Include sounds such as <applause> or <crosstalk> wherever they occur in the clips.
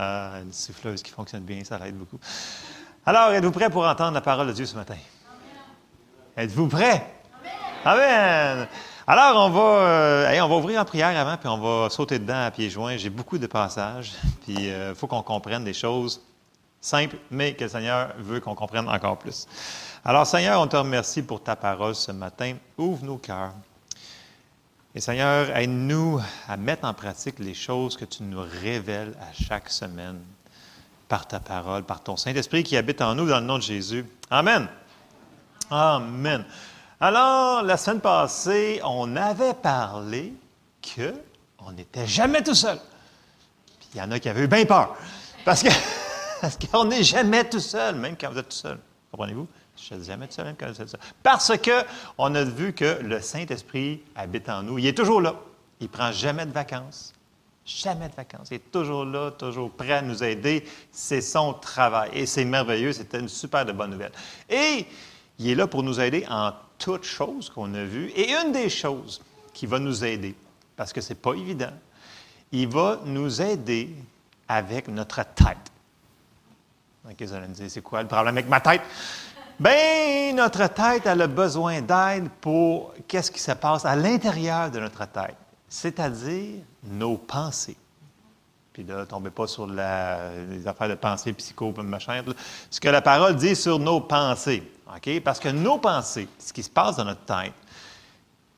Ah, une souffleuse qui fonctionne bien, ça l'aide beaucoup. Alors, êtes-vous prêts pour entendre la parole de Dieu ce matin? Êtes-vous prêts? Amen. Alors, on va, euh, on va ouvrir en prière avant, puis on va sauter dedans à pieds joints. J'ai beaucoup de passages, <laughs> puis il euh, faut qu'on comprenne des choses simples, mais que le Seigneur veut qu'on comprenne encore plus. Alors, Seigneur, on te remercie pour ta parole ce matin. Ouvre nos cœurs. Et Seigneur, aide-nous à mettre en pratique les choses que tu nous révèles à chaque semaine par ta parole, par ton Saint-Esprit qui habite en nous dans le nom de Jésus. Amen. Amen. Alors, la semaine passée, on avait parlé qu'on n'était jamais tout seul. Puis il y en a qui avaient eu bien peur. Parce que <laughs> parce qu'on n'est jamais tout seul, même quand vous êtes tout seul. Comprenez-vous? Je ne jamais seul, même quand seul. Parce qu'on a vu que le Saint-Esprit habite en nous. Il est toujours là. Il ne prend jamais de vacances. Jamais de vacances. Il est toujours là, toujours prêt à nous aider. C'est son travail. Et c'est merveilleux. C'était une super bonne nouvelle. Et il est là pour nous aider en toutes choses qu'on a vues. Et une des choses qui va nous aider, parce que ce n'est pas évident, il va nous aider avec notre tête. OK, dire, c'est quoi le problème avec ma tête? Bien, notre tête, a besoin d'aide pour qu'est-ce qui se passe à l'intérieur de notre tête, c'est-à-dire nos pensées. Puis là, tombez pas sur les affaires de pensée, psycho, machin. Ce que la parole dit sur nos pensées. OK? Parce que nos pensées, ce qui se passe dans notre tête,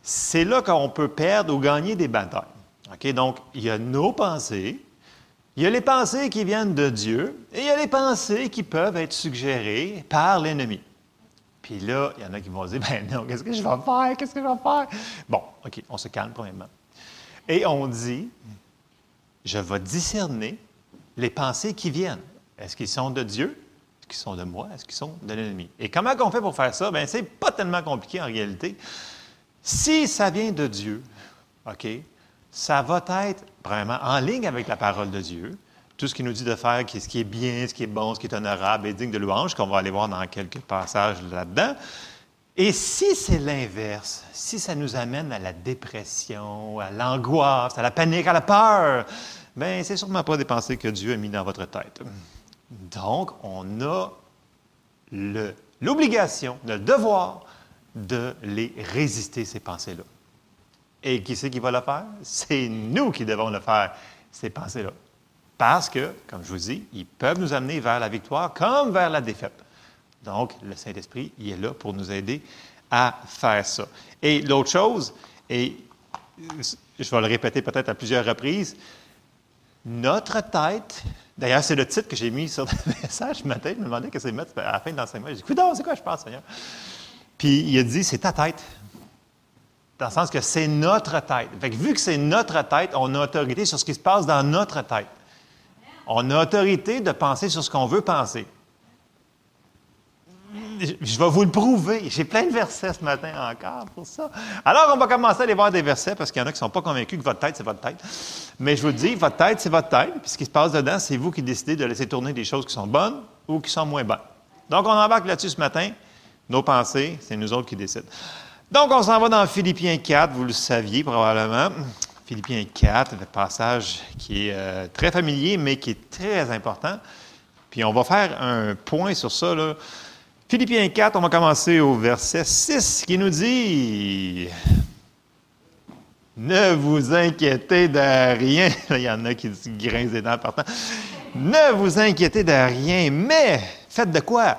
c'est là qu'on peut perdre ou gagner des batailles. Donc, il y a nos pensées, il y a les pensées qui viennent de Dieu et il y a les pensées qui peuvent être suggérées par l'ennemi. Puis là, il y en a qui vont dire, <laughs> ben non, qu'est-ce que je vais faire? Qu'est-ce que je vais faire? Bon, OK, on se calme premièrement. Et on dit, je vais discerner les pensées qui viennent. Est-ce qu'ils sont de Dieu? Est-ce qu'ils sont de moi? Est-ce qu'ils sont de l'ennemi? Et comment on fait pour faire ça? Bien, c'est pas tellement compliqué en réalité. Si ça vient de Dieu, OK, ça va être vraiment en ligne avec la parole de Dieu. Tout ce qu'il nous dit de faire, ce qui est bien, ce qui est bon, ce qui est honorable et digne de louange, qu'on va aller voir dans quelques passages là-dedans. Et si c'est l'inverse, si ça nous amène à la dépression, à l'angoisse, à la panique, à la peur, bien, c'est sûrement pas des pensées que Dieu a mis dans votre tête. Donc, on a l'obligation, le, le devoir de les résister, ces pensées-là. Et qui c'est qui va le faire? C'est nous qui devons le faire, ces pensées-là. Parce que, comme je vous dis, ils peuvent nous amener vers la victoire comme vers la défaite. Donc, le Saint-Esprit, il est là pour nous aider à faire ça. Et l'autre chose, et je vais le répéter peut-être à plusieurs reprises, notre tête, d'ailleurs, c'est le titre que j'ai mis sur <laughs> le message ce matin, je me demandais qu'est-ce que c'est mettre à la fin de l'enseignement. J'ai dit, écoute, c'est quoi je pense, Seigneur? Puis il a dit, c'est ta tête. Dans le sens que c'est notre tête. Fait que vu que c'est notre tête, on a autorité sur ce qui se passe dans notre tête. On a autorité de penser sur ce qu'on veut penser. Je vais vous le prouver. J'ai plein de versets ce matin encore pour ça. Alors, on va commencer à aller voir des versets parce qu'il y en a qui ne sont pas convaincus que votre tête, c'est votre tête. Mais je vous dis, votre tête, c'est votre tête. Puis ce qui se passe dedans, c'est vous qui décidez de laisser tourner des choses qui sont bonnes ou qui sont moins bonnes. Donc, on embarque là-dessus ce matin. Nos pensées, c'est nous autres qui décident. Donc, on s'en va dans Philippiens 4, vous le saviez probablement. Philippiens 4, le passage qui est euh, très familier, mais qui est très important. Puis on va faire un point sur ça. Là. Philippiens 4, on va commencer au verset 6 qui nous dit Ne vous inquiétez de rien. <laughs> il y en a qui grincent des dents partant. Ne vous inquiétez de rien, mais faites de quoi?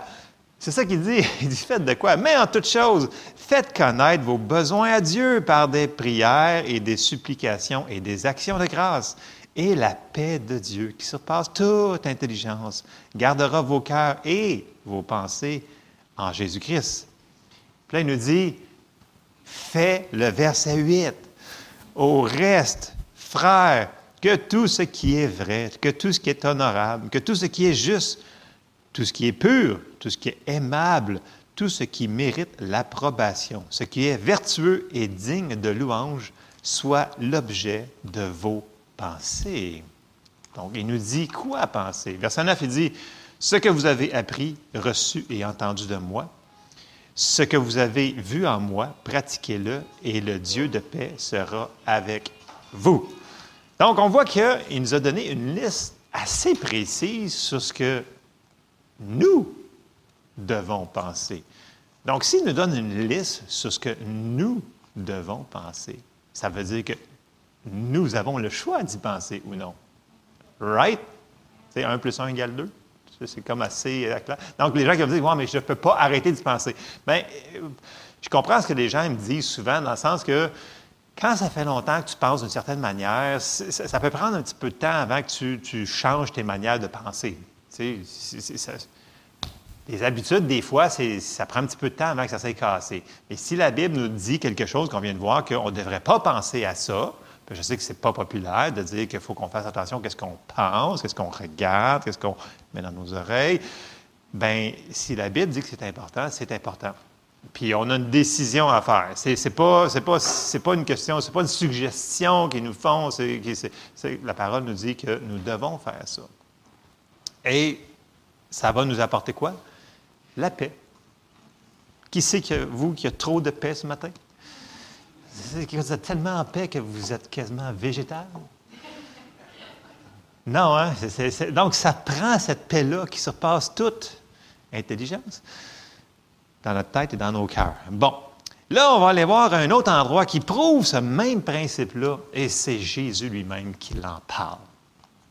C'est ça qu'il dit. <laughs> Il dit faites de quoi? Mais en toute chose, faites connaître vos besoins à Dieu par des prières et des supplications et des actions de grâce. Et la paix de Dieu, qui surpasse toute intelligence, gardera vos cœurs et vos pensées en Jésus-Christ. Puis là, il nous dit, fais le verset 8. Au reste, frères, que tout ce qui est vrai, que tout ce qui est honorable, que tout ce qui est juste, tout ce qui est pur, tout ce qui est aimable, tout ce qui mérite l'approbation, ce qui est vertueux et digne de louange, soit l'objet de vos pensées. Donc, il nous dit quoi penser? Verset 9, il dit, ce que vous avez appris, reçu et entendu de moi, ce que vous avez vu en moi, pratiquez-le et le Dieu de paix sera avec vous. Donc, on voit qu'il nous a donné une liste assez précise sur ce que nous devons penser. Donc, s'il nous donne une liste sur ce que nous devons penser, ça veut dire que nous avons le choix d'y penser ou non. Right? C'est 1 plus 1 égale 2. C'est comme assez clair. Donc, les gens qui me disent, ouais, mais je ne peux pas arrêter d'y penser. Bien, je comprends ce que les gens me disent souvent, dans le sens que quand ça fait longtemps que tu penses d'une certaine manière, ça, peut prendre un petit peu de temps avant que tu, changes tes manières de penser. Tu sais, les habitudes, des fois, ça prend un petit peu de temps avant que ça s'aille cassé. Mais si la Bible nous dit quelque chose qu'on vient de voir, qu'on ne devrait pas penser à ça, je sais que ce n'est pas populaire de dire qu'il faut qu'on fasse attention à ce qu'on pense, qu'est-ce qu'on regarde, qu'est-ce qu'on met dans nos oreilles. Bien, si la Bible dit que c'est important, c'est important. Puis on a une décision à faire. C'est pas, pas une question, c'est pas une suggestion qu'ils nous font. la parole nous dit que nous devons faire ça. Et ça va nous apporter quoi? La paix. Qui sait que vous, qu'il y a trop de paix ce matin? Vous êtes tellement en paix que vous êtes quasiment végétal? Non, hein? donc, ça prend cette paix-là qui surpasse toute intelligence dans notre tête et dans nos cœurs. Bon, là, on va aller voir un autre endroit qui prouve ce même principe-là, et c'est Jésus lui-même qui l'en parle.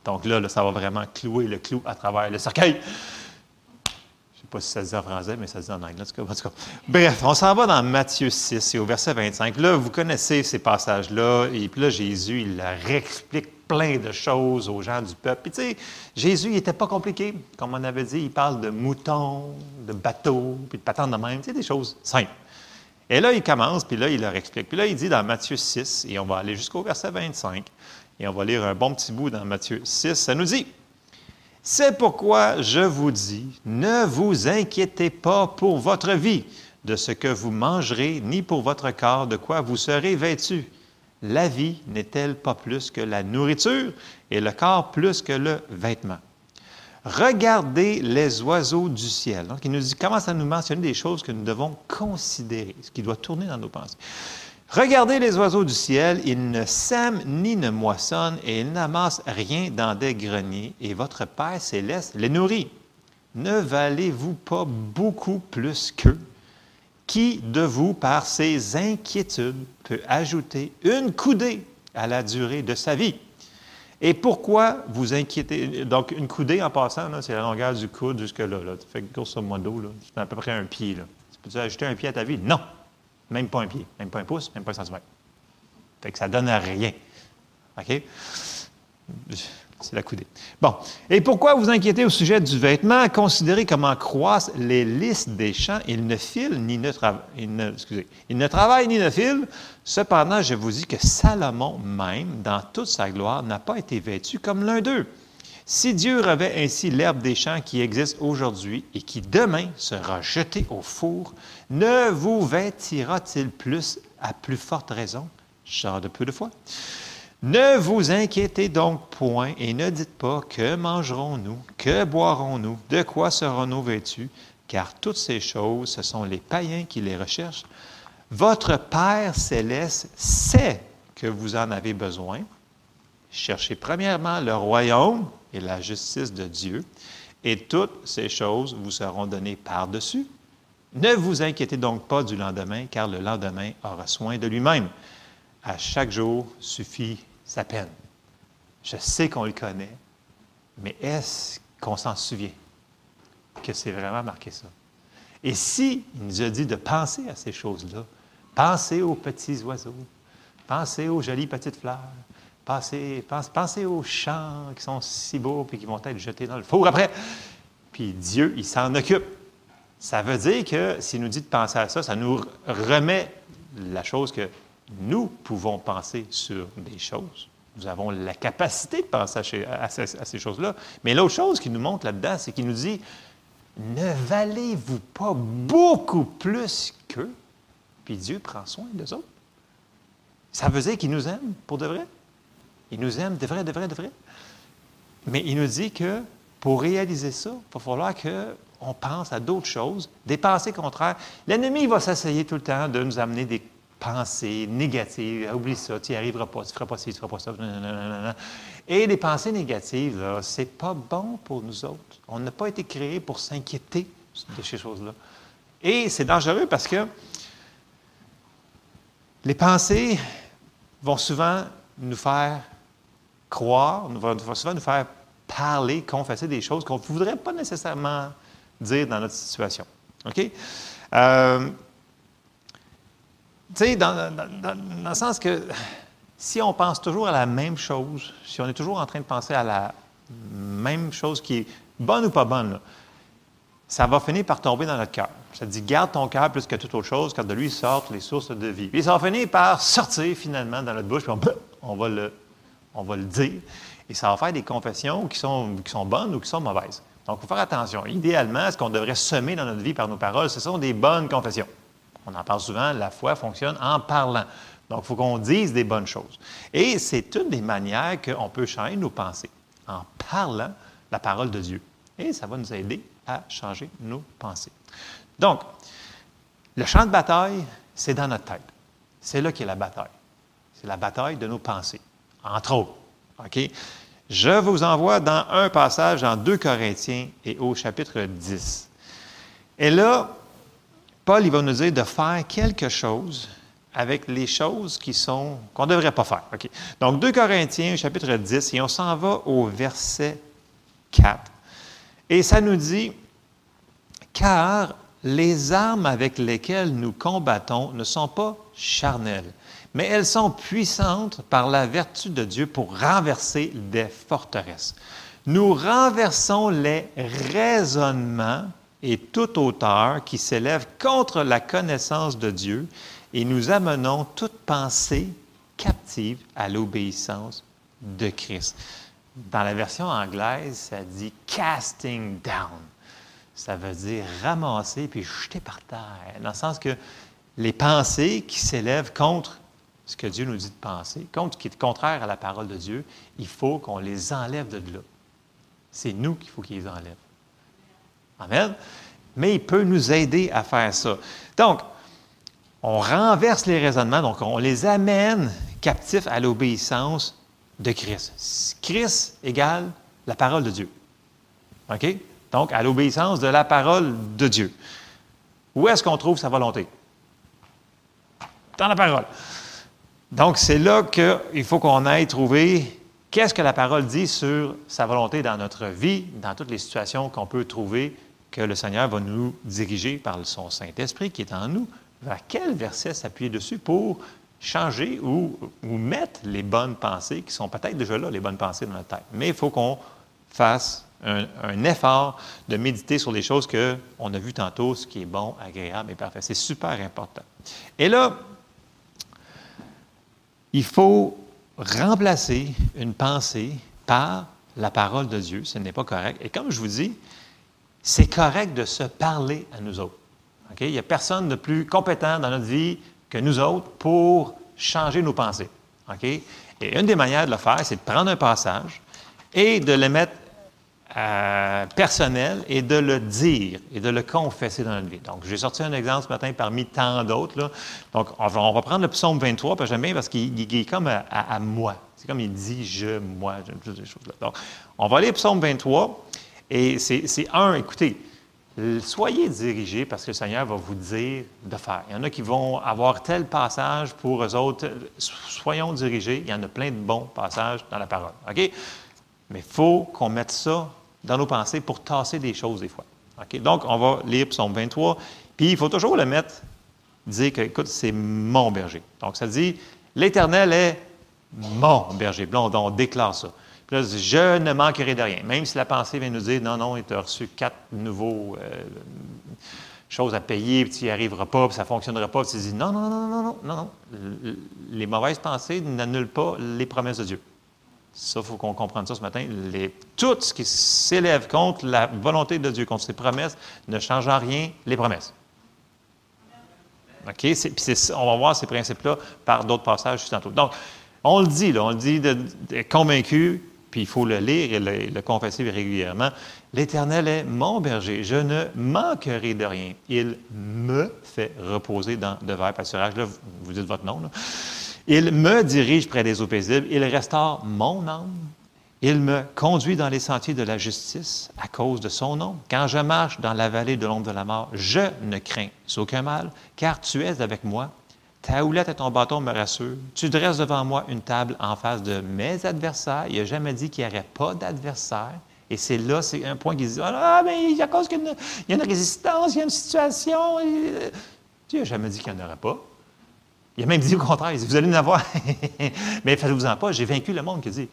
Donc là, ça va vraiment clouer le clou à travers le cercueil pas si ça se dit en français, mais ça se dit en anglais. En tout cas, Bref, on s'en va dans Matthieu 6 et au verset 25. Là, vous connaissez ces passages-là. Et puis là, Jésus, il réexplique plein de choses aux gens du peuple. Puis tu sais, Jésus, il n'était pas compliqué. Comme on avait dit, il parle de moutons, de bateaux, puis de patentes de même. Tu sais, des choses simples. Et là, il commence, puis là, il leur explique. Puis là, il dit dans Matthieu 6, et on va aller jusqu'au verset 25, et on va lire un bon petit bout dans Matthieu 6, ça nous dit c'est pourquoi je vous dis, ne vous inquiétez pas pour votre vie, de ce que vous mangerez, ni pour votre corps, de quoi vous serez vêtu. La vie n'est-elle pas plus que la nourriture et le corps plus que le vêtement? Regardez les oiseaux du ciel. Donc, il nous dit, commence à nous mentionner des choses que nous devons considérer, ce qui doit tourner dans nos pensées. Regardez les oiseaux du ciel, ils ne sèment ni ne moissonnent et ils n'amassent rien dans des greniers, et votre Père céleste les nourrit. Ne valez-vous pas beaucoup plus qu'eux? Qui de vous, par ses inquiétudes, peut ajouter une coudée à la durée de sa vie? Et pourquoi vous inquiétez? Donc, une coudée, en passant, c'est la longueur du coude jusque-là. Là. Fait grosso modo, c'est à peu près un pied. Là. Peux-tu ajouter un pied à ta vie? Non! Même pas un pied, même pas un pouce, même pas un centimètre. Fait que ça donne rien. OK? C'est la coudée. Bon. Et pourquoi vous inquiétez au sujet du vêtement? Considérez comment croissent les listes des champs. Ils ne filent ni ne, travaillent. Excusez. Ils ne travaillent ni ne filent. Cependant, je vous dis que Salomon même, dans toute sa gloire, n'a pas été vêtu comme l'un d'eux. Si Dieu revêt ainsi l'herbe des champs qui existe aujourd'hui et qui demain sera jetée au four, ne vous vêtira-t-il plus à plus forte raison, genre de peu de foi? Ne vous inquiétez donc point et ne dites pas que mangerons-nous, que boirons-nous, de quoi serons-nous vêtus, car toutes ces choses, ce sont les païens qui les recherchent. Votre Père céleste sait que vous en avez besoin. Cherchez premièrement le royaume et la justice de Dieu, et toutes ces choses vous seront données par-dessus. Ne vous inquiétez donc pas du lendemain, car le lendemain aura soin de lui-même. À chaque jour suffit sa peine. Je sais qu'on le connaît, mais est-ce qu'on s'en souvient que c'est vraiment marqué ça? Et si il nous a dit de penser à ces choses-là, pensez aux petits oiseaux, pensez aux jolies petites fleurs, Pensez, aux champs qui sont si beaux et qui vont être jetés dans le four après. Puis Dieu, il s'en occupe. Ça veut dire que s'il nous dit de penser à ça, ça nous remet la chose que nous pouvons penser sur des choses. Nous avons la capacité de penser à, ces choses-là. Mais l'autre chose qu'il nous montre là-dedans, c'est qu'il nous dit Ne valez-vous pas beaucoup plus qu'eux? Puis Dieu prend soin d'eux autres. Ça veut dire qu'il nous aime pour de vrai? Il nous aime de vrai, de vrai, de vrai. Mais il nous dit que pour réaliser ça, il va falloir qu'on pense à d'autres choses, des pensées contraires. L'ennemi va s'essayer tout le temps de nous amener des pensées négatives. Ah, oublie ça, tu n'y arriveras pas, tu ne feras pas ci, tu ne feras pas ça. Et les pensées négatives, ce n'est pas bon pour nous autres. On n'a pas été créés pour s'inquiéter de ces choses-là. Et c'est dangereux parce que les pensées vont souvent nous faire croire, vont souvent nous faire parler, confesser des choses qu'on ne voudrait pas nécessairement dire dans notre situation. OK? Euh, tu sais, dans, le sens que si on pense toujours à la même chose, si on est toujours en train de penser à la même chose qui est bonne ou pas bonne, ça va finir par tomber dans notre cœur. Ça dit, garde ton cœur plus que toute autre chose, car de lui sortent les sources de vie. Puis ça va finir par sortir finalement dans notre bouche, puis on, va, le, on va le dire. Et ça va faire des confessions qui sont, bonnes ou qui sont mauvaises. Donc, il faut faire attention. Idéalement, ce qu'on devrait semer dans notre vie par nos paroles, ce sont des bonnes confessions. On en parle souvent, la foi fonctionne en parlant. Donc, il faut qu'on dise des bonnes choses. Et c'est une des manières qu'on peut changer nos pensées, en parlant la parole de Dieu. Et ça va nous aider à changer nos pensées. Donc, le champ de bataille, c'est dans notre tête. C'est là qu'est la bataille. C'est la bataille de nos pensées, entre autres. Je vous envoie dans un passage en 2 Corinthiens et au chapitre 10. Et là, Paul, il va nous dire de faire quelque chose avec les choses qui sont qu'on ne devrait pas faire. Donc, 2 Corinthiens, chapitre 10, et on s'en va au verset 4. Et ça nous dit, car les armes avec lesquelles nous combattons ne sont pas charnelles, mais elles sont puissantes par la vertu de Dieu pour renverser des forteresses. Nous renversons les raisonnements et toute hauteur qui s'élève contre la connaissance de Dieu et nous amenons toute pensée captive à l'obéissance de Christ. Dans la version anglaise, ça dit casting down. Ça veut dire ramasser puis jeter par terre. Dans le sens que les pensées qui s'élèvent contre ce que Dieu nous dit de penser, contre qui est contraire à la parole de Dieu, il faut qu'on les enlève de là. C'est nous qu'il faut qu'ils les enlèvent. Amen. Mais il peut nous aider à faire ça. Donc, on renverse les raisonnements, donc on les amène captifs à l'obéissance de Christ. Christ égale la parole de Dieu. OK? Donc, à l'obéissance de la parole de Dieu. Où est-ce qu'on trouve sa volonté? Dans la parole. Donc, c'est là qu'il faut qu'on aille trouver qu'est-ce que la parole dit sur sa volonté dans notre vie, dans toutes les situations qu'on peut trouver que le Seigneur va nous diriger par son Saint-Esprit qui est en nous, vers quel verset s'appuyer dessus pour changer ou, mettre les bonnes pensées qui sont peut-être déjà là, les bonnes pensées dans notre tête. Mais il faut qu'on fasse un, effort de méditer sur les choses qu'on a vues tantôt, ce qui est bon, agréable et parfait. C'est super important. Et là, il faut remplacer une pensée par la parole de Dieu. Ce n'est pas correct. Et comme je vous dis, c'est correct de se parler à nous autres. Il n'y a personne de plus compétent dans notre vie que nous autres pour changer nos pensées. Et une des manières de le faire, c'est de prendre un passage et de le mettre euh, personnel et de le dire et de le confesser dans notre vie. Donc, j'ai sorti un exemple ce matin parmi tant d'autres. Donc, on va, prendre le psaume 23, parce que j'aime bien parce qu'il est comme à, moi. C'est comme il dit je, moi, toutes ces choses-là. Donc, on va aller au psaume 23. Et c'est un, écoutez, soyez dirigés parce que le Seigneur va vous dire de faire. Il y en a qui vont avoir tel passage pour eux autres. Soyons dirigés. Il y en a plein de bons passages dans la parole. OK? Mais il faut qu'on mette ça dans nos pensées pour tasser des choses des fois. Donc, on va lire Psaume 23. Puis, il faut toujours le mettre, dire que, écoute, c'est mon berger. Donc, ça dit, l'Éternel est mon berger. Là, on déclare ça je ne manquerai de rien. Même si la pensée vient nous dire, non, non, il t'a reçu quatre nouveaux euh, choses à payer, puis tu n'y arriveras pas, puis ça ne fonctionnera pas. Puis tu dis, non, non, non, non, non, non, non. Les mauvaises pensées n'annulent pas les promesses de Dieu. Ça, il faut qu'on comprenne ça ce matin. tout ce qui s'élève contre la volonté de Dieu, contre ses promesses, ne change en rien les promesses. OK? Puis on va voir ces principes-là par d'autres passages juste tantôt. Donc, on le dit, là, on le dit de, convaincu puis il faut le lire et le, confesser régulièrement. L'Éternel est mon berger, je ne manquerai de rien. Il me fait reposer dans de verts pâturages. Là, vous dites votre nom. Il me dirige près des eaux paisibles. Il restaure mon âme. Il me conduit dans les sentiers de la justice à cause de son nom. Quand je marche dans la vallée de l'ombre de la mort, je ne crains aucun mal, car tu es avec moi. Ta houlette et ton bâton me rassurent. Tu dresses devant moi une table en face de mes adversaires. Il n'a jamais dit qu'il n'y aurait pas d'adversaire. Et c'est là, c'est un point qui dit Ah, mais à cause qu'il y a une résistance, il y a une situation. Dieu n'a jamais dit qu'il n'y en aurait pas. Il a même dit au contraire, vous allez en avoir. <laughs> mais faites-vous-en pas, j'ai vaincu le monde, qui dit.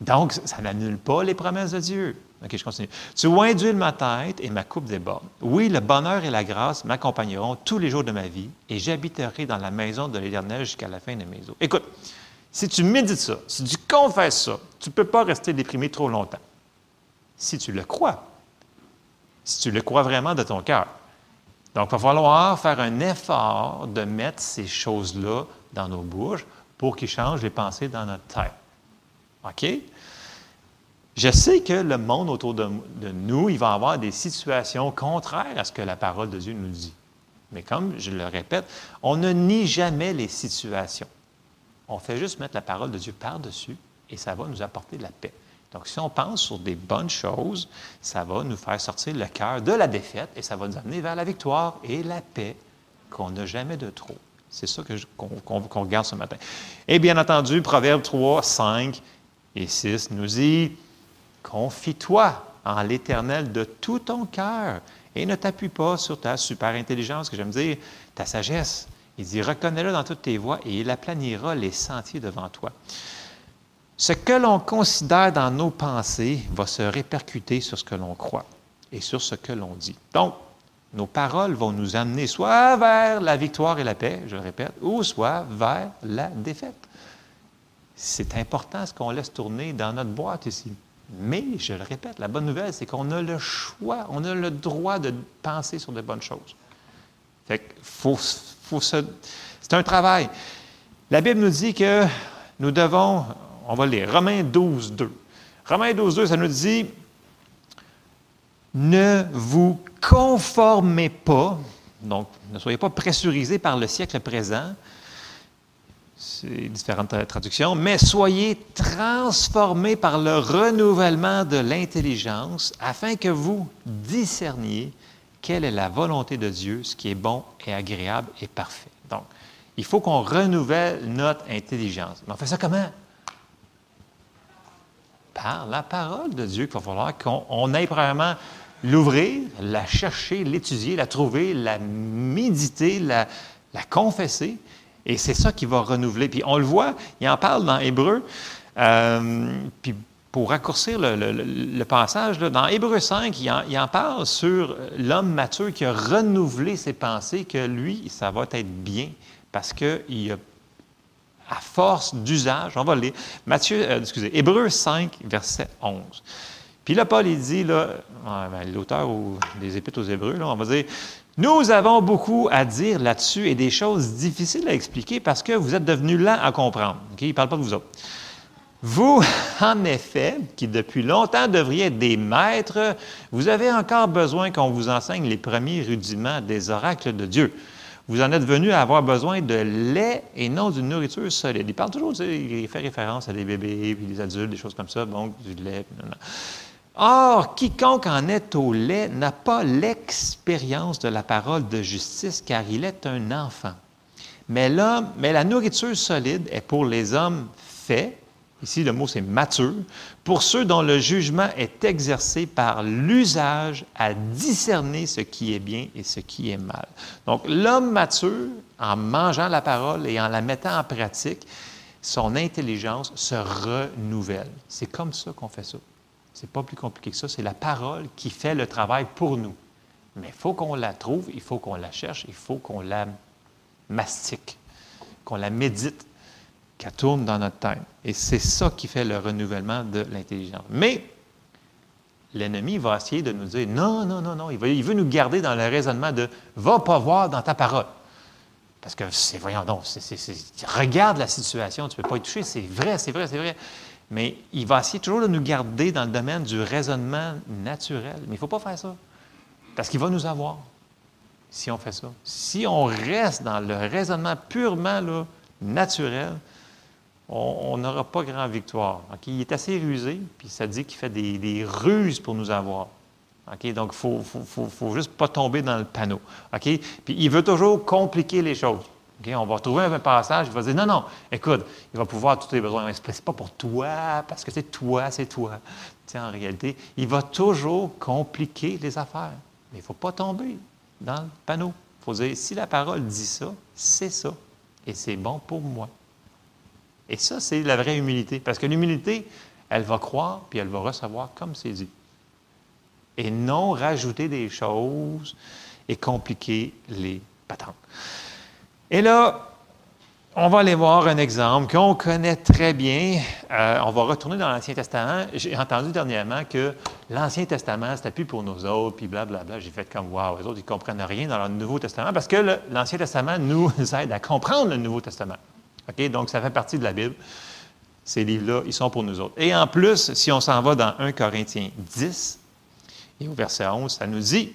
Donc, ça n'annule pas les promesses de Dieu. OK, je continue. Tu induis ma tête et ma coupe déborde. Oui, le bonheur et la grâce m'accompagneront tous les jours de ma vie et j'habiterai dans la maison de l'Éternel jusqu'à la fin de mes jours. Écoute, si tu médites ça, si tu confesses ça, tu ne peux pas rester déprimé trop longtemps. Si tu le crois. Si tu le crois vraiment de ton cœur. Donc, il va falloir faire un effort de mettre ces choses-là dans nos bouches pour qu'ils changent les pensées dans notre tête. OK? Je sais que le monde autour de, nous, il va avoir des situations contraires à ce que la parole de Dieu nous dit. Mais comme je le répète, on ne nie jamais les situations. On fait juste mettre la parole de Dieu par-dessus et ça va nous apporter de la paix. Donc, si on pense sur des bonnes choses, ça va nous faire sortir le cœur de la défaite et ça va nous amener vers la victoire et la paix qu'on n'a jamais de trop. C'est ça qu'on regarde ce matin. Et bien entendu, Proverbe 3, 5, et 6 nous dit, Confie-toi en l'Éternel de tout ton cœur et ne t'appuie pas sur ta super intelligence, que j'aime dire, ta sagesse. Il dit, reconnais-le dans toutes tes voies et il aplanira les sentiers devant toi. Ce que l'on considère dans nos pensées va se répercuter sur ce que l'on croit et sur ce que l'on dit. Donc, nos paroles vont nous amener soit vers la victoire et la paix, je le répète, ou soit vers la défaite. C'est important ce qu'on laisse tourner dans notre boîte ici. Mais, je le répète, la bonne nouvelle, c'est qu'on a le choix, on a le droit de penser sur de bonnes choses. Fait faut, faut C'est un travail. La Bible nous dit que nous devons, on va lire, Romains 12, 2. Romains 12, 2, ça nous dit Ne vous conformez pas, donc ne soyez pas pressurisés par le siècle présent, c'est différentes traductions, mais soyez transformés par le renouvellement de l'intelligence afin que vous discerniez quelle est la volonté de Dieu, ce qui est bon et agréable et parfait. Donc, il faut qu'on renouvelle notre intelligence. Mais on fait ça comment? Par la parole de Dieu qu'il va falloir qu'on aille premièrement l'ouvrir, la chercher, l'étudier, la trouver, la méditer, la, confesser, et c'est ça qui va renouveler. Puis on le voit, il en parle dans Hébreu. Euh, puis pour raccourcir le, passage, dans Hébreu 5, il en, parle sur l'homme mature qui a renouvelé ses pensées, que lui, ça va être bien parce qu'il a, à force d'usage, on va lire, Matthieu, euh, excusez, Hébreu 5, verset 11. Puis là, Paul, il dit, ben, l'auteur des Épîtres aux Hébreux, là, on va dire, nous avons beaucoup à dire là-dessus et des choses difficiles à expliquer parce que vous êtes devenus lents à comprendre. Il ne parle pas de vous autres. Vous, en effet, qui depuis longtemps devriez être des maîtres, vous avez encore besoin qu'on vous enseigne les premiers rudiments des oracles de Dieu. Vous en êtes venus à avoir besoin de lait et non d'une nourriture solide. Il parle toujours, il fait référence à des bébés, puis des adultes, des choses comme ça, donc du lait. Or, quiconque en est au lait n'a pas l'expérience de la parole de justice, car il est un enfant. Mais, mais la nourriture solide est pour les hommes faits, ici le mot c'est mature, pour ceux dont le jugement est exercé par l'usage à discerner ce qui est bien et ce qui est mal. Donc, l'homme mature, en mangeant la parole et en la mettant en pratique, son intelligence se renouvelle. C'est comme ça qu'on fait ça. C'est pas plus compliqué que ça. C'est la parole qui fait le travail pour nous. Mais il faut qu'on la trouve, il faut qu'on la cherche, il faut qu'on la mastique, qu'on la médite, qu'elle tourne dans notre tête. Et c'est ça qui fait le renouvellement de l'intelligence. Mais l'ennemi va essayer de nous dire non, non, non, non. Il veut, il veut nous garder dans le raisonnement de va pas voir dans ta parole. Parce que c'est, voyons donc, regarde la situation, tu ne peux pas y toucher, c'est vrai, c'est vrai, c'est vrai. Mais il va essayer toujours de nous garder dans le domaine du raisonnement naturel. Mais il ne faut pas faire ça. Parce qu'il va nous avoir si on fait ça. Si on reste dans le raisonnement purement naturel, on n'aura pas grand victoire. Il est assez rusé, puis ça dit qu'il fait des, ruses pour nous avoir. Donc, il ne faut, faut, juste pas tomber dans le panneau. Puis il veut toujours compliquer les choses. On va trouver un passage, il va dire non, non, écoute, il va pouvoir tous tes besoins. Ce n'est pas pour toi, parce que c'est toi, c'est toi. en réalité, il va toujours compliquer les affaires. Mais il ne faut pas tomber dans le panneau. Il faut dire si la parole dit ça, c'est ça. Et c'est bon pour moi. Et ça, c'est la vraie humilité. Parce que l'humilité, elle va croire, puis elle va recevoir comme c'est dit. Et non rajouter des choses et compliquer les patentes. Et là, on va aller voir un exemple qu'on connaît très bien. Euh, on va retourner dans l'Ancien Testament. J'ai entendu dernièrement que l'Ancien Testament, c'était plus pour nous autres, puis blablabla. J'ai fait comme, wow, les autres, ils ne comprennent rien dans le Nouveau Testament, parce que l'Ancien Testament nous <laughs> aide à comprendre le Nouveau Testament. Donc, ça fait partie de la Bible. Ces livres-là, ils sont pour nous autres. Et en plus, si on s'en va dans 1 Corinthiens 10, et au verset 11, ça nous dit,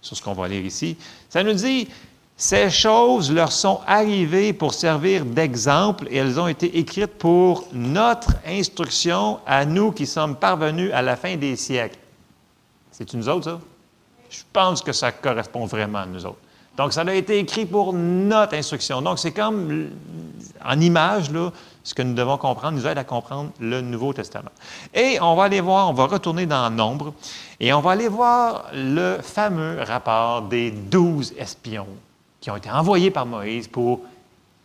sur ce qu'on va lire ici, ça nous dit, ces choses leur sont arrivées pour servir d'exemple et elles ont été écrites pour notre instruction à nous qui sommes parvenus à la fin des siècles. C'est nous autres, ça? Je pense que ça correspond vraiment à nous autres. Donc, ça a été écrit pour notre instruction. Donc, c'est comme en image, là, ce que nous devons comprendre, nous aide à comprendre le Nouveau Testament. Et on va aller voir, on va retourner dans Nombre, et on va aller voir le fameux rapport des douze espions qui ont été envoyés par Moïse pour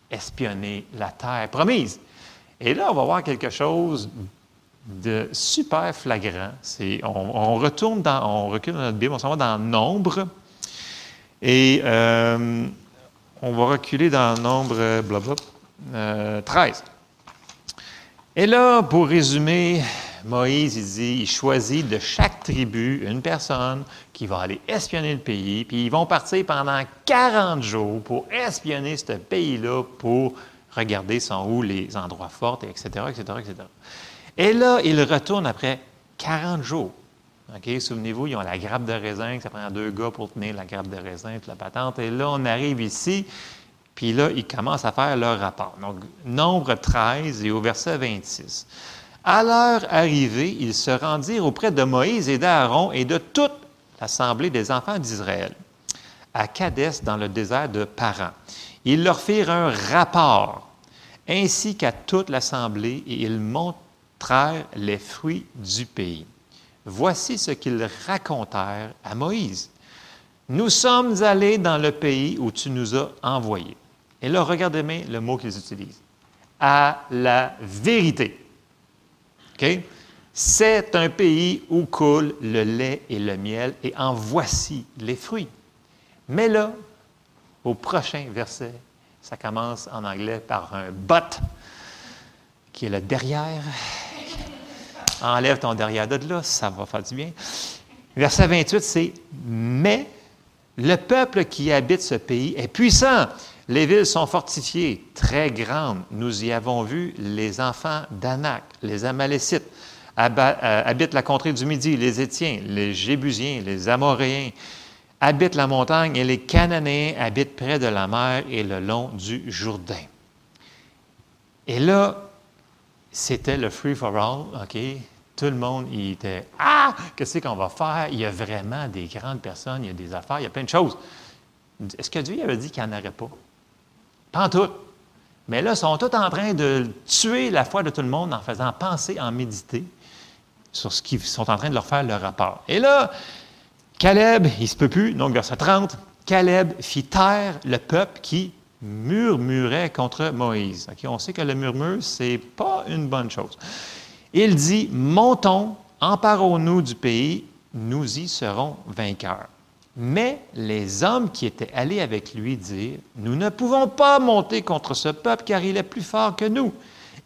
espionner la terre promise. Et là, on va voir quelque chose de super flagrant. On, on, retourne dans, on recule dans notre Bible, on s'en va dans Nombre, et euh, on va reculer dans Nombre, blablabla, euh, 13. Et là, pour résumer, Moïse, il dit, il choisit de chaque tribu une personne qui va aller espionner le pays, puis ils vont partir pendant 40 jours pour espionner ce pays-là, pour regarder sont où les endroits forts, etc., etc., etc. Et là, ils retournent après 40 jours. OK? Souvenez-vous, ils ont la grappe de raisin, ça prend deux gars pour tenir la grappe de raisin, toute la patente. Et là, on arrive ici, puis là, ils commencent à faire leur rapport. Donc, nombre 13 et au verset 26. À leur arrivée, ils se rendirent auprès de Moïse et d'Aaron et de toute l'assemblée des enfants d'Israël, à Cadès, dans le désert de Paran. Ils leur firent un rapport, ainsi qu'à toute l'assemblée, et ils montrèrent les fruits du pays. Voici ce qu'ils racontèrent à Moïse. Nous sommes allés dans le pays où tu nous as envoyés. Et là, regardez-moi le mot qu'ils utilisent. À la vérité. C'est un pays où coule le lait et le miel, et en voici les fruits. Mais là, au prochain verset, ça commence en anglais par un but, qui est le derrière. Enlève ton derrière de là, ça va faire du bien. Verset 28, c'est Mais le peuple qui habite ce pays est puissant. Les villes sont fortifiées, très grandes. Nous y avons vu les enfants d'Anak, les Amalécites, euh, habitent la contrée du Midi, les Étiens, les Jébusiens, les Amoréens, habitent la montagne et les Cananéens habitent près de la mer et le long du Jourdain. Et là, c'était le free for all, OK? Tout le monde, était Ah, qu'est-ce qu'on va faire? Il y a vraiment des grandes personnes, il y a des affaires, il y a plein de choses. Est-ce que Dieu avait dit qu'il n'y en aurait pas? Pas en tout. Mais là, ils sont tous en train de tuer la foi de tout le monde en faisant penser, en méditer sur ce qu'ils sont en train de leur faire le rapport. Et là, Caleb, il ne se peut plus, donc verset 30, Caleb fit taire le peuple qui murmurait contre Moïse. on sait que le murmure, ce n'est pas une bonne chose. Il dit, montons, emparons-nous du pays, nous y serons vainqueurs. Mais les hommes qui étaient allés avec lui dirent, nous ne pouvons pas monter contre ce peuple car il est plus fort que nous.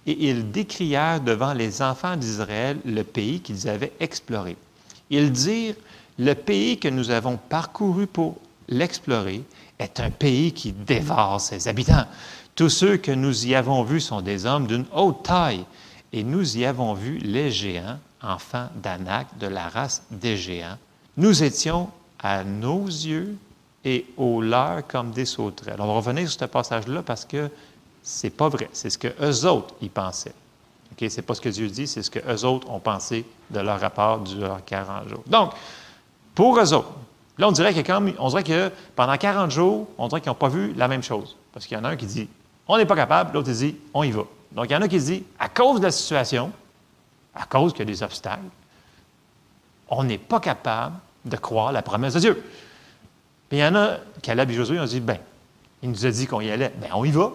Et ils décrièrent devant les enfants d'Israël le pays qu'ils avaient exploré. Ils dirent, le pays que nous avons parcouru pour l'explorer est un pays qui dévore ses habitants. Tous ceux que nous y avons vus sont des hommes d'une haute taille, et nous y avons vu les géants, enfants d'Anak, de la race des géants. Nous étions à nos yeux et aux leurs comme des sauterelles. On va revenir sur ce passage-là parce que c'est pas vrai. C'est ce que eux autres y pensaient. Ce n'est pas ce que Dieu dit, c'est ce que eux autres ont pensé de leur rapport durant 40 jours. Donc, pour eux autres, là, on dirait que, on dirait que pendant 40 jours, on dirait qu'ils n'ont pas vu la même chose. Parce qu'il y en a un qui dit on n'est pas capable, l'autre dit on y va. Donc, il y en a qui disent à cause de la situation, à cause qu'il y a des obstacles, on n'est pas capable de croire la promesse de Dieu. Puis il y en a, Caleb et Josué ont dit ben, il nous a dit qu'on y allait, bien, on y va.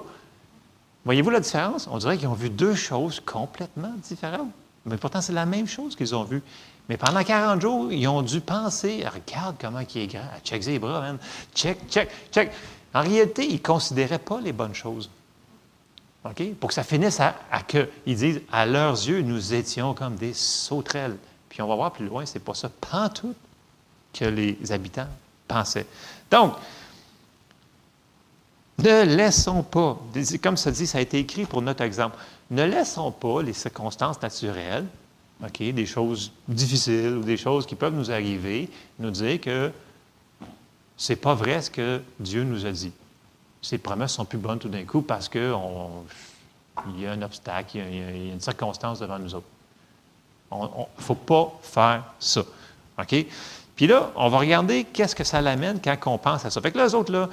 Voyez-vous la différence? On dirait qu'ils ont vu deux choses complètement différentes. Mais pourtant, c'est la même chose qu'ils ont vue. Mais pendant 40 jours, ils ont dû penser, regarde comment il est grand, check ses check, check, check. En réalité, ils ne considéraient pas les bonnes choses. Pour que ça finisse à, que, ils disent, à leurs yeux, nous étions comme des sauterelles. Puis on va voir plus loin, c'est pas ça, tout que les habitants pensaient. Donc, ne laissons pas, comme ça dit, ça a été écrit pour notre exemple, ne laissons pas les circonstances naturelles, OK, des choses difficiles ou des choses qui peuvent nous arriver, nous dire que c'est pas vrai ce que Dieu nous a dit. Ces promesses sont plus bonnes tout d'un coup parce qu'il y a un obstacle, il y a, une circonstance devant nous autres. Il ne faut pas faire ça. OK? Puis là, on va regarder qu'est-ce que ça l'amène quand on pense à ça. Fait que les autres, là,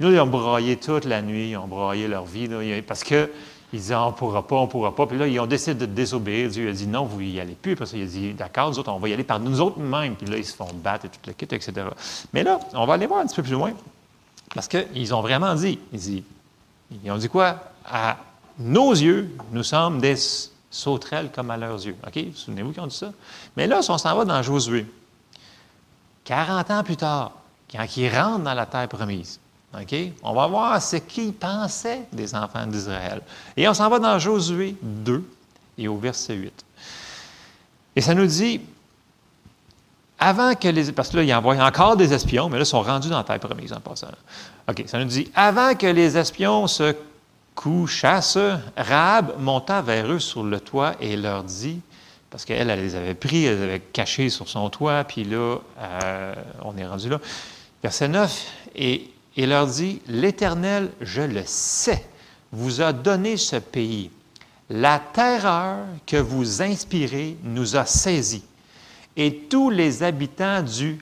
ils ont braillé toute la nuit, ils ont braillé leur vie, parce qu'ils disaient on ne pourra pas, on ne pourra pas. Puis là, ils ont décidé de désobéir. Dieu a dit non, vous n'y allez plus. Parce qu'il a dit d'accord, nous autres, on va y aller par nous autres mêmes. Puis là, ils se font battre et tout le kit, etc. Mais là, on va aller voir un petit peu plus loin. Parce qu'ils ont vraiment dit, ils, ils ont dit quoi? À nos yeux, nous sommes des sauterelles comme à leurs yeux. OK? Souvenez-vous qu'ils ont dit ça? Mais là, si on s'en va dans Josué, 40 ans plus tard, quand ils rentrent dans la terre promise, OK? On va voir ce qu'ils pensaient des enfants d'Israël. Et on s'en va dans Josué 2 et au verset 8. Et ça nous dit, avant que les. Parce que là, il envoie encore des espions, mais là, ils sont rendus dans la terre promise en passant. OK, ça nous dit, avant que les espions se couchassent, Rahab monta vers eux sur le toit et leur dit, parce qu'elle, elle les avait pris, elle les avait cachés sur son toit, puis là, euh, on est rendu là. Verset 9, et et leur dit, L'Éternel, je le sais, vous a donné ce pays. La terreur que vous inspirez nous a saisis. Et tous les habitants du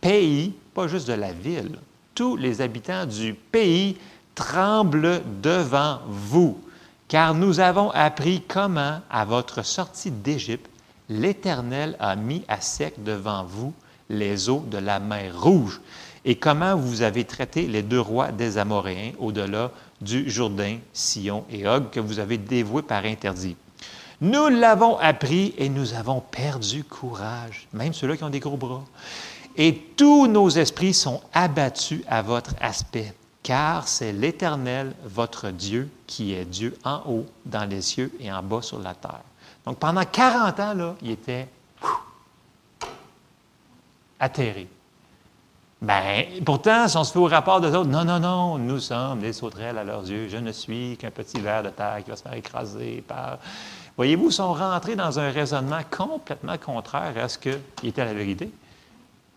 pays, pas juste de la ville, tous les habitants du pays tremblent devant vous, car nous avons appris comment, à votre sortie d'Égypte, l'Éternel a mis à sec devant vous les eaux de la mer Rouge et comment vous avez traité les deux rois des Amoréens au-delà du Jourdain, Sion et Og, que vous avez dévoués par interdit. Nous l'avons appris et nous avons perdu courage, même ceux-là qui ont des gros bras. Et tous nos esprits sont abattus à votre aspect, car c'est l'Éternel, votre Dieu, qui est Dieu en haut, dans les cieux et en bas sur la terre. Donc pendant 40 ans, là, il était atterré. Ben, pourtant, si on se fait au rapport des autres, non, non, non, nous sommes des sauterelles à leurs yeux. Je ne suis qu'un petit ver de terre qui va se faire écraser par. Voyez-vous, ils sont rentrés dans un raisonnement complètement contraire à ce qui était la vérité.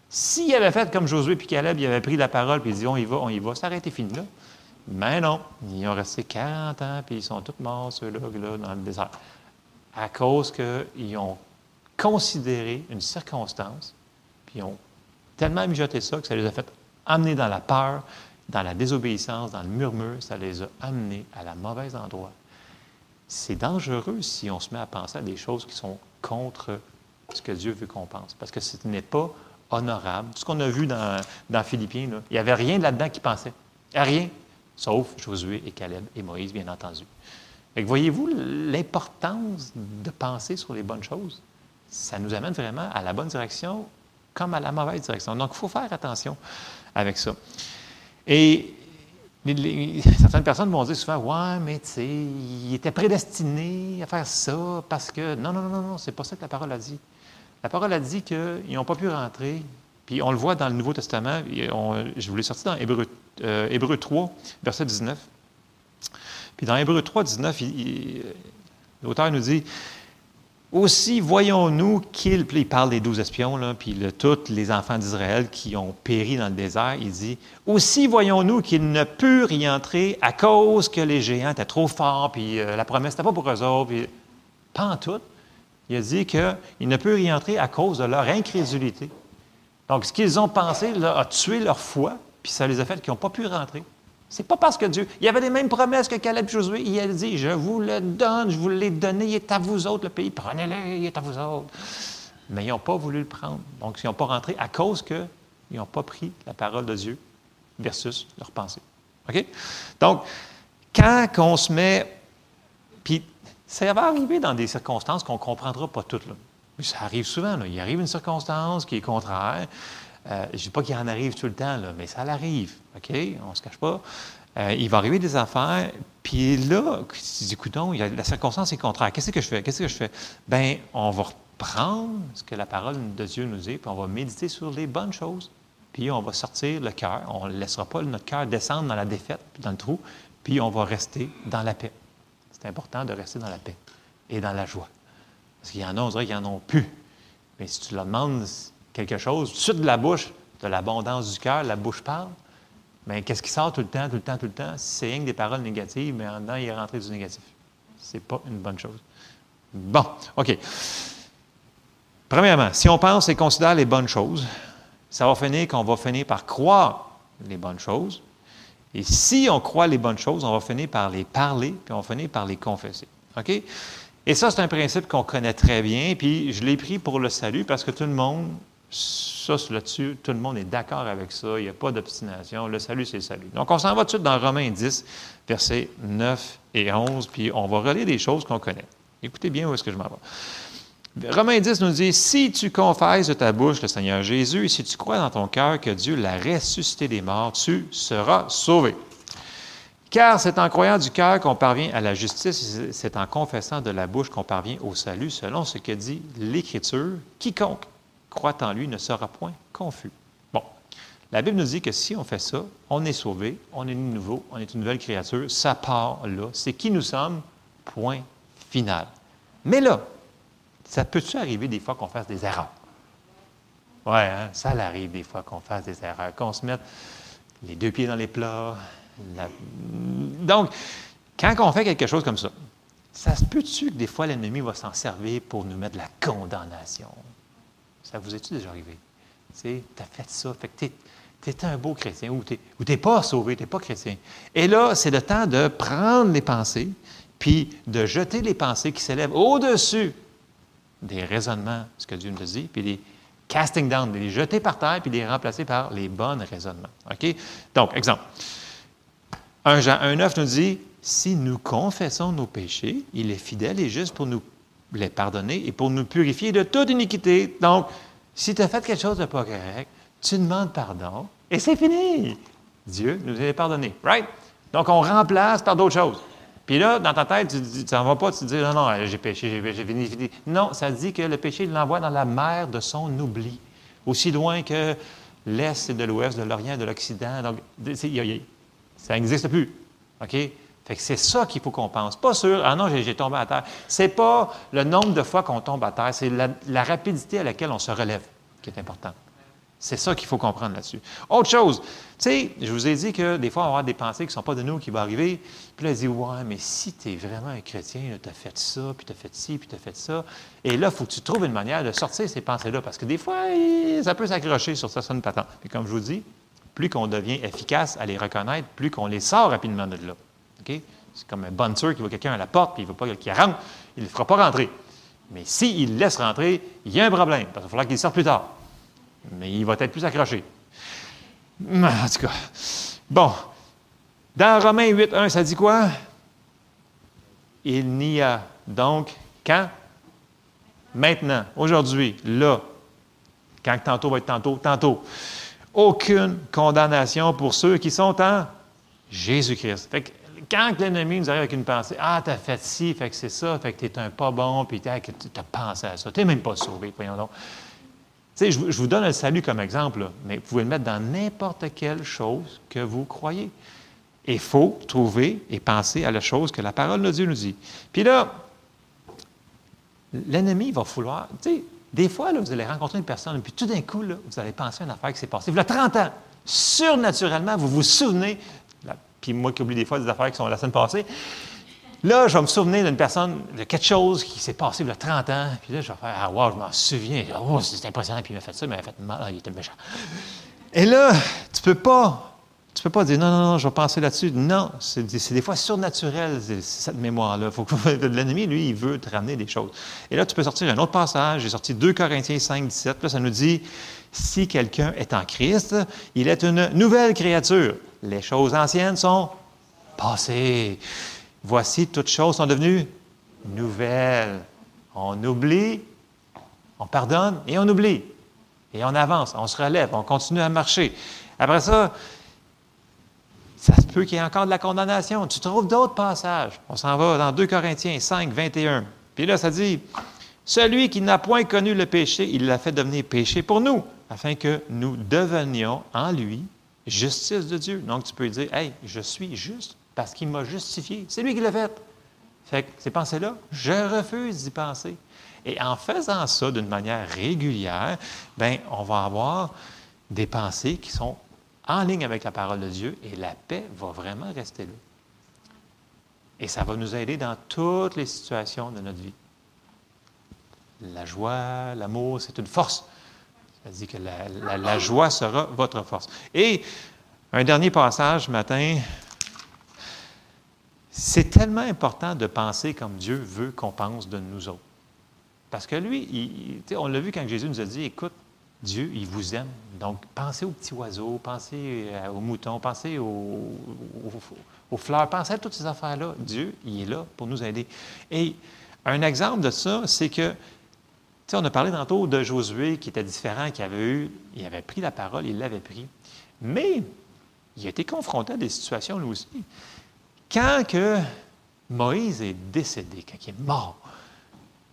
S'ils avaient fait comme Josué et Caleb, ils avaient pris la parole et ils dit on y va, on y va, ça aurait été fini là. Mais non, ils ont resté 40 ans puis ils sont tous morts, ceux-là, là, dans le désert. À cause qu'ils ont considéré une circonstance, puis ils ont tellement mijoté ça que ça les a fait amener dans la peur, dans la désobéissance, dans le murmure, ça les a amenés à la mauvaise endroit. C'est dangereux si on se met à penser à des choses qui sont contre ce que Dieu veut qu'on pense, parce que ce n'est pas honorable. Tout ce qu'on a vu dans, dans Philippiens, il n'y avait rien là-dedans qui pensait. Rien, sauf Josué et Caleb et Moïse, bien entendu. Voyez-vous l'importance de penser sur les bonnes choses? Ça nous amène vraiment à la bonne direction comme à la mauvaise direction. Donc, il faut faire attention avec ça. Et certaines personnes vont dire souvent Ouais, mais tu sais, il était prédestiné à faire ça parce que. Non, non, non, non, c'est pas ça que la parole a dit. La parole a dit qu'ils n'ont pas pu rentrer. Puis on le voit dans le Nouveau Testament. je vous l'ai sorti dans Hébreu, euh, 3, verset 19. Puis dans Hébreu 3, 19, L'auteur nous dit aussi, voyons-nous qu'il, il parle des douze espions, puis de tous les enfants d'Israël qui ont péri dans le désert, il dit, aussi voyons-nous qu'ils ne purent y entrer à cause que les géants étaient trop forts, puis euh, la promesse n'était pas pour eux autres, puis pas en tout. Il a dit qu'ils ne purent y entrer à cause de leur incrédulité. Donc, ce qu'ils ont pensé a tué leur foi, puis ça les a fait qu'ils n'ont pas pu rentrer. C'est pas parce que Dieu. Il y avait les mêmes promesses que Caleb Josué. Il a dit Je vous le donne, je vous l'ai donné, il est à vous autres le pays. Prenez-le, il est à vous autres. Mais ils n'ont pas voulu le prendre. Donc, ils n'ont pas rentré à cause qu'ils n'ont pas pris la parole de Dieu versus leur pensée. OK? Donc, quand on se met. Puis, ça va arriver dans des circonstances qu'on ne comprendra pas toutes. Là. Ça arrive souvent. Là. Il arrive une circonstance qui est contraire. Euh, je ne dis pas qu'il en arrive tout le temps, mais ça l'arrive. OK? On ne se cache pas. Euh, il va arriver des affaires, puis là, écoutons, la circonstance est contraire. Qu'est-ce que je fais? Qu'est-ce que je fais? Bien, on va reprendre ce que la parole de Dieu nous dit, puis on va méditer sur les bonnes choses, puis on va sortir le cœur. On ne laissera pas notre cœur descendre dans la défaite, dans le trou, puis on va rester dans la paix. C'est important de rester dans la paix et dans la joie. Parce qu'il y en a, on dirait qu'ils n'en ont plus. Mais si tu leur demandes quelque chose, tout de suite de la bouche, de l'abondance du cœur, la bouche parle. Mais qu'est-ce qui sort tout le temps, tout le temps, tout le temps? C'est rien que des paroles négatives, mais en dedans, il est rentré du négatif. Ce n'est pas une bonne chose. Bon, OK. Premièrement, si on pense et considère les bonnes choses, ça va finir qu'on va finir par croire les bonnes choses. Et si on croit les bonnes choses, on va finir par les parler, puis on va finir par les confesser. OK? Et ça, c'est un principe qu'on connaît très bien, puis je l'ai pris pour le salut parce que tout le monde ça, là-dessus, tout le monde est d'accord avec ça. Il n'y a pas d'obstination. Le salut, c'est le salut. Donc, on s'en va tout de suite dans Romains 10, versets 9 et 11, puis on va relire des choses qu'on connaît. Écoutez bien où est-ce que je m'en vais. Romains 10 nous dit Si tu confesses de ta bouche le Seigneur Jésus et si tu crois dans ton cœur que Dieu l'a ressuscité des morts, tu seras sauvé. Car c'est en croyant du cœur qu'on parvient à la justice, c'est en confessant de la bouche qu'on parvient au salut, selon ce que dit l'Écriture. Quiconque croit en lui ne sera point confus. Bon, la Bible nous dit que si on fait ça, on est sauvé, on est nouveau, on est une nouvelle créature, ça part là. C'est qui nous sommes, point final. Mais là, ça peut-tu arriver des fois qu'on fasse des erreurs? Oui, hein, ça arrive des fois qu'on fasse des erreurs, qu'on se mette les deux pieds dans les plats. Donc, quand on fait quelque chose comme ça, ça se peut-tu que des fois l'ennemi va s'en servir pour nous mettre la condamnation? Ça vous est-tu déjà arrivé? Tu as fait ça, fait que tu es, un beau chrétien ou tu n'es pas sauvé, tu n'es pas chrétien. Et là, c'est le temps de prendre les pensées, puis de jeter les pensées qui s'élèvent au-dessus des raisonnements, ce que Dieu nous dit, puis les casting down, les jeter par terre, puis les remplacer par les bons raisonnements. OK? Donc, exemple. 1 Jean 1,9 nous dit Si nous confessons nos péchés, il est fidèle et juste pour nous les pardonner et pour nous purifier de toute iniquité. Donc, si tu as fait quelque chose de pas correct, tu demandes pardon et c'est fini. Dieu nous a pardonné. Right? Donc, on remplace par d'autres choses. Puis là, dans ta tête, tu n'en vas pas, tu te dis, non, non, j'ai péché, j'ai fini, fini. Non, ça dit que le péché, l'envoie dans la mer de son oubli, aussi loin que l'Est et de l'Ouest, de l'Orient de l'Occident. Donc, ça n'existe plus. OK? C'est ça qu'il faut qu'on pense. Pas sur Ah non, j'ai tombé à terre. C'est pas le nombre de fois qu'on tombe à terre, c'est la, rapidité à laquelle on se relève qui est importante. C'est ça qu'il faut comprendre là-dessus. Autre chose, tu sais, je vous ai dit que des fois, on va avoir des pensées qui ne sont pas de nous qui vont arriver. Puis là, il dit Ouais, mais si tu es vraiment un chrétien, tu as fait ça, puis tu as fait ci, puis tu as fait ça. Et là, il faut que tu trouves une manière de sortir ces pensées-là, parce que des fois, ça peut s'accrocher sur ça, ça une patente. Et comme je vous dis, plus qu'on devient efficace à les reconnaître, plus qu'on les sort rapidement de là. C'est comme un bonsoir qui voit quelqu'un à la porte et il ne veut pas qu'il rentre, il ne le fera pas rentrer. Mais s'il le laisse rentrer, il y a un problème, parce qu'il va falloir qu'il sorte plus tard. Mais il va être plus accroché. En tout cas. Bon. Dans Romains 8, 1, ça dit quoi? Il n'y a donc quand? Maintenant, aujourd'hui, là. Quand tantôt va être tantôt, tantôt. Aucune condamnation pour ceux qui sont en Jésus-Christ quand l'ennemi nous arrive avec une pensée, ah, t'as fait ci, fait que c'est ça, fait que t'es un pas bon, puis t'as pensé à ça, t'es même pas sauvé, voyons donc. Sais, je, vous donne le salut comme exemple, mais vous pouvez le mettre dans n'importe quelle chose que vous croyez. Il faut trouver et penser à la chose que la parole de Dieu nous dit. Puis là, l'ennemi va vouloir. Tu sais, des fois, là, vous allez rencontrer une personne, puis tout d'un coup, là, vous allez penser à une affaire qui s'est passée. Vous avez 30 ans, surnaturellement, vous vous souvenez, puis moi qui oublie des fois des affaires qui sont la semaine passée, Là, je vais me souvenir d'une personne, de quelque chose qui s'est passé il y a 30 ans. Puis là, je vais faire Ah, wow, je m'en souviens. Oh, c'est impressionnant. Puis il m'a fait ça, il m'a fait mal. Il était méchant. Et là, tu peux pas. Tu peux pas dire non, non, non, je vais penser là-dessus. Non, c'est des fois surnaturel, cette mémoire-là. <laughs> L'ennemi, lui, il veut te ramener des choses. Et là, tu peux sortir un autre passage. J'ai sorti 2 Corinthiens 5, 17. Là, ça nous dit si quelqu'un est en Christ, il est une nouvelle créature. Les choses anciennes sont passées. Voici, toutes choses sont devenues nouvelles. On oublie, on pardonne et on oublie. Et on avance, on se relève, on continue à marcher. Après ça, ça se peut qu'il y ait encore de la condamnation. Tu trouves d'autres passages. On s'en va dans 2 Corinthiens 5, 21. Puis là, ça dit, celui qui n'a point connu le péché, il l'a fait devenir péché pour nous, afin que nous devenions en lui justice de Dieu. Donc, tu peux dire, hey, je suis juste parce qu'il m'a justifié. C'est lui qui l'a fait. Fait que ces pensées-là, je refuse d'y penser. Et en faisant ça d'une manière régulière, bien, on va avoir des pensées qui sont en ligne avec la parole de Dieu et la paix va vraiment rester là. Et ça va nous aider dans toutes les situations de notre vie. La joie, l'amour, c'est une force. Dit que la, joie sera votre force. Et un dernier passage matin, c'est tellement important de penser comme Dieu veut qu'on pense de nous autres. Parce que lui, on l'a vu quand Jésus nous a dit, écoute, Dieu, il vous aime. Donc, pensez aux petits oiseaux, pensez euh, aux moutons, pensez aux, fleurs, pensez à toutes ces affaires-là. Dieu, il est là pour nous aider. Et un exemple de ça, c'est que, on a parlé tantôt de Josué qui était différent, qui avait eu, il avait pris la parole, il l'avait pris. Mais il a été confronté à des situations, lui aussi. Quand Moïse est décédé, quand il est mort,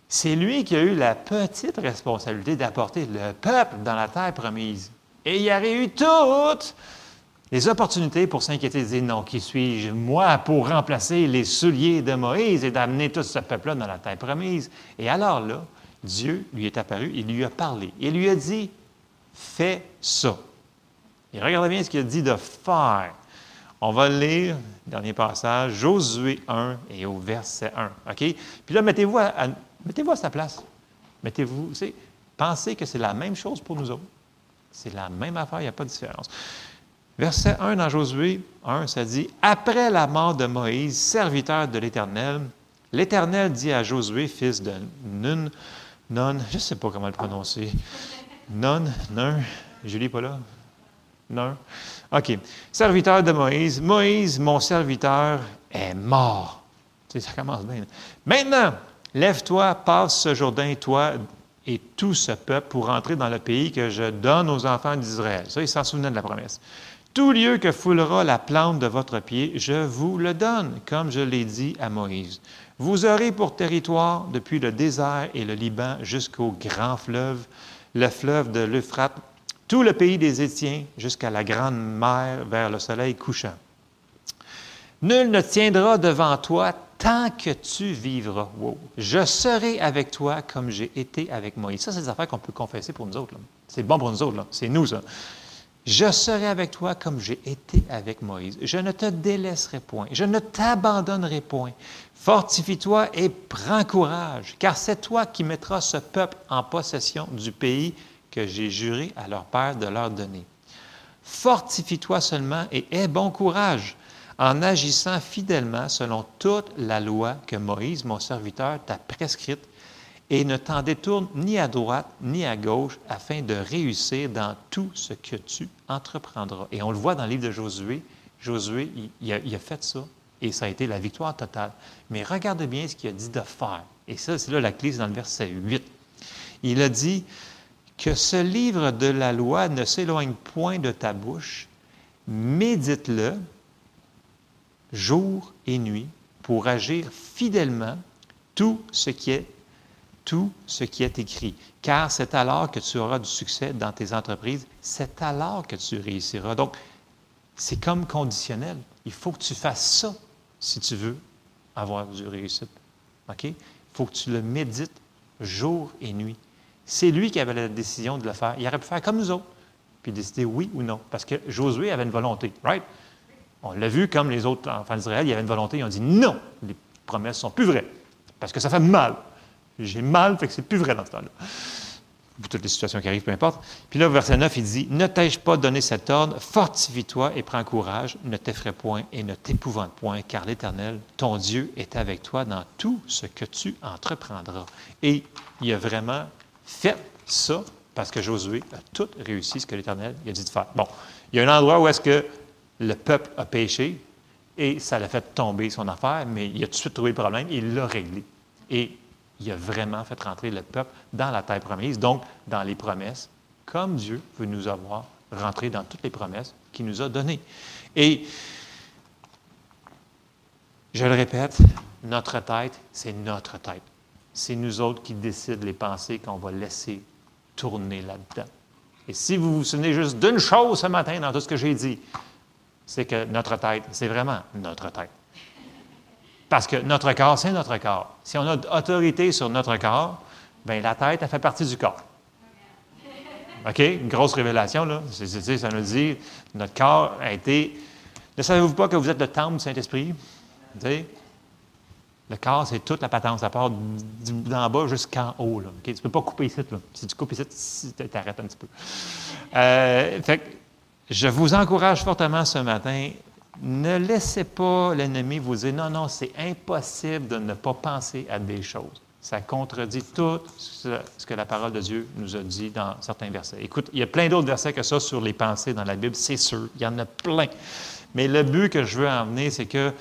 c'est lui qui a eu la petite responsabilité d'apporter le peuple dans la terre promise. Et il aurait eu toutes les opportunités pour s'inquiéter, de dire non, qui suis-je, moi, pour remplacer les souliers de Moïse et d'amener tout ce peuple-là dans la terre promise. Et alors là, Dieu lui est apparu, il lui a parlé, il lui a dit, fais ça. Et regardez bien ce qu'il a dit de faire. On va lire, dernier passage, Josué 1 et au verset 1. OK? Puis là, mettez-vous à, sa place. Mettez-vous, pensez que c'est la même chose pour nous autres. C'est la même affaire, il n'y a pas de différence. Verset 1 dans Josué 1, ça dit Après la mort de Moïse, serviteur de l'Éternel, l'Éternel dit à Josué, fils de Nun, Non, je ne sais pas comment le prononcer. Non, non, Julie pas là? Non. OK. Serviteur de Moïse. Moïse, mon serviteur, est mort. Ça commence bien. Maintenant, lève-toi, passe ce Jourdain, toi et tout ce peuple, pour entrer dans le pays que je donne aux enfants d'Israël. Ça, ils s'en souvenaient de la promesse. Tout lieu que foulera la plante de votre pied, je vous le donne, comme je l'ai dit à Moïse. Vous aurez pour territoire, depuis le désert et le Liban jusqu'au grand fleuve, le fleuve de l'Euphrate, tout le pays des Étiens jusqu'à la grande mer vers le soleil couchant. Nul ne tiendra devant toi tant que tu vivras. Je serai avec toi comme j'ai été avec Moïse. Ça, c'est des affaires qu'on peut confesser pour nous autres. C'est bon pour nous autres. C'est nous, ça. Je serai avec toi comme j'ai été avec Moïse. Je ne te délaisserai point. Je ne t'abandonnerai point. Fortifie-toi et prends courage, car c'est toi qui mettras ce peuple en possession du pays que j'ai juré à leur père de leur donner. Fortifie-toi seulement et aie bon courage en agissant fidèlement selon toute la loi que Moïse, mon serviteur, t'a prescrite, et ne t'en détourne ni à droite ni à gauche afin de réussir dans tout ce que tu entreprendras. Et on le voit dans le livre de Josué. Josué, il, a, a, fait ça et ça a été la victoire totale. Mais regarde bien ce qu'il a dit de faire. Et ça, c'est là la clé, dans le verset 8. Il a dit, que ce livre de la loi ne s'éloigne point de ta bouche, médite-le jour et nuit pour agir fidèlement tout ce qui est tout ce qui est écrit. Car c'est alors que tu auras du succès dans tes entreprises, c'est alors que tu réussiras. Donc, c'est comme conditionnel. Il faut que tu fasses ça si tu veux avoir du réussite. OK? Il faut que tu le médites jour et nuit. C'est lui qui avait la décision de le faire. Il aurait pu faire comme nous autres, puis décider oui ou non. Parce que Josué avait une volonté, right? On l'a vu comme les autres enfants d'Israël, il y avait une volonté, ils ont dit non, les promesses sont plus vraies. Parce que ça fait mal. J'ai mal, fait que c'est plus vrai dans ce temps-là. Pour toutes les situations qui arrivent, peu importe. Puis là, verset 9, il dit Ne t'ai-je pas donné cet ordre? Fortifie-toi et prends courage, ne t'effraie point et ne t'épouvante point, car l'Éternel, ton Dieu, est avec toi dans tout ce que tu entreprendras. Et il a vraiment fait ça parce que Josué a tout réussi ce que l'Éternel a dit de faire. Bon, il y a un endroit où est-ce que le peuple a péché et ça l'a fait tomber son affaire, mais il a tout de suite trouvé le problème et il l'a réglé. Et il a vraiment fait rentrer le peuple dans la terre promise, donc dans les promesses, comme Dieu veut nous avoir rentré dans toutes les promesses qu'il nous a données. Et je le répète, notre tête, c'est notre tête. C'est nous autres qui décident les pensées qu'on va laisser tourner là-dedans. Et si vous vous souvenez juste d'une chose ce matin dans tout ce que j'ai dit, c'est que notre tête, c'est vraiment notre tête. Parce que notre corps, c'est notre corps. Si on a autorité sur notre corps, bien, la tête, elle fait partie du corps. OK? Une grosse révélation, là. ça nous dit, notre corps a été. Ne savez-vous pas que vous êtes le temple du Saint-Esprit? Le corps, c'est toute la patente. Ça part d'en bas jusqu'en haut. Là. Tu ne peux pas couper ici. Là. Si tu coupes ici, tu t'arrêtes un petit peu. Euh, fait je vous encourage fortement ce matin ne laissez pas l'ennemi vous dire non, non, c'est impossible de ne pas penser à des choses. Ça contredit tout ce que la parole de Dieu nous a dit dans certains versets. Écoute, il y a plein d'autres versets que ça sur les pensées dans la Bible, c'est sûr. Il y en a plein. Mais le but que je veux emmener, c'est que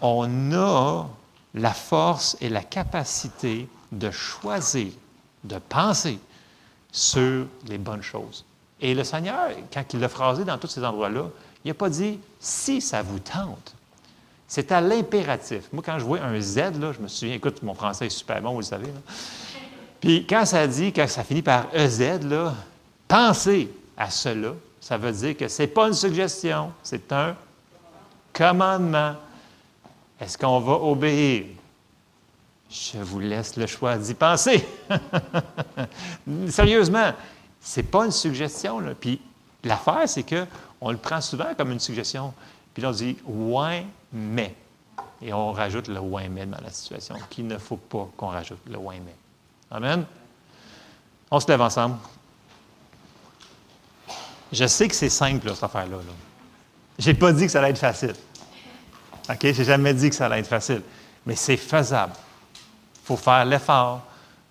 on a la force et la capacité de choisir, de penser sur les bonnes choses. Et le Seigneur, quand il l'a phrasé dans tous ces endroits-là, il n'a pas dit si ça vous tente. C'est à l'impératif. Moi, quand je vois un Z, là, je me souviens, écoute, mon français est super bon, vous le savez. Puis quand ça dit, quand ça finit par EZ, là, pensez à cela, ça veut dire que ce n'est pas une suggestion, c'est un commandement. Est-ce qu'on va obéir? Je vous laisse le choix d'y penser. <laughs> Sérieusement, ce n'est pas une suggestion. Là. Puis l'affaire, c'est que on le prend souvent comme une suggestion. Puis là, on dit ouais, mais. Et on rajoute le ouais, mais dans la situation, qu'il ne faut pas qu'on rajoute le ouais, mais. Amen. On se lève ensemble. Je sais que c'est simple, cette affaire-là. Je n'ai pas dit que ça allait être facile. OK? Je n'ai jamais dit que ça allait être facile. Mais c'est faisable. Il faut faire l'effort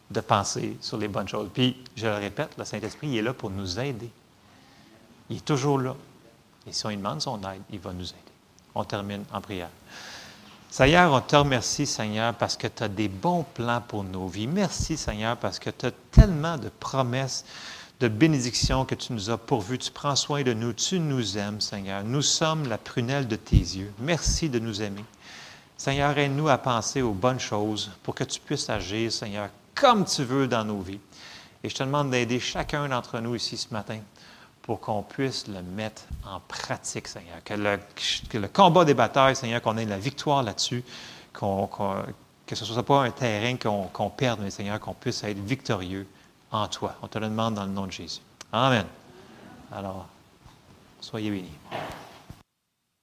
de penser sur les bonnes choses. Puis, je le répète, le Saint-Esprit, est là pour nous aider. Il est toujours là. Et si on lui demande son aide, il va nous aider. On termine en prière. Seigneur, on te remercie, Seigneur, parce que tu as des bons plans pour nos vies. Merci, Seigneur, parce que tu as tellement de promesses, de bénédictions que tu nous as pourvues. Tu prends soin de nous. Tu nous aimes, Seigneur. Nous sommes la prunelle de tes yeux. Merci de nous aimer. Seigneur, aide-nous à penser aux bonnes choses pour que tu puisses agir, Seigneur, comme tu veux dans nos vies. Et je te demande d'aider chacun d'entre nous ici ce matin pour qu'on puisse le mettre en pratique, Seigneur. Que le, combat des batailles, Seigneur, qu'on ait la victoire là-dessus, que ce ne soit pas un terrain qu'on perde, mais Seigneur, qu'on puisse être victorieux en toi. On te le demande dans le nom de Jésus. Amen. Alors, soyez bénis.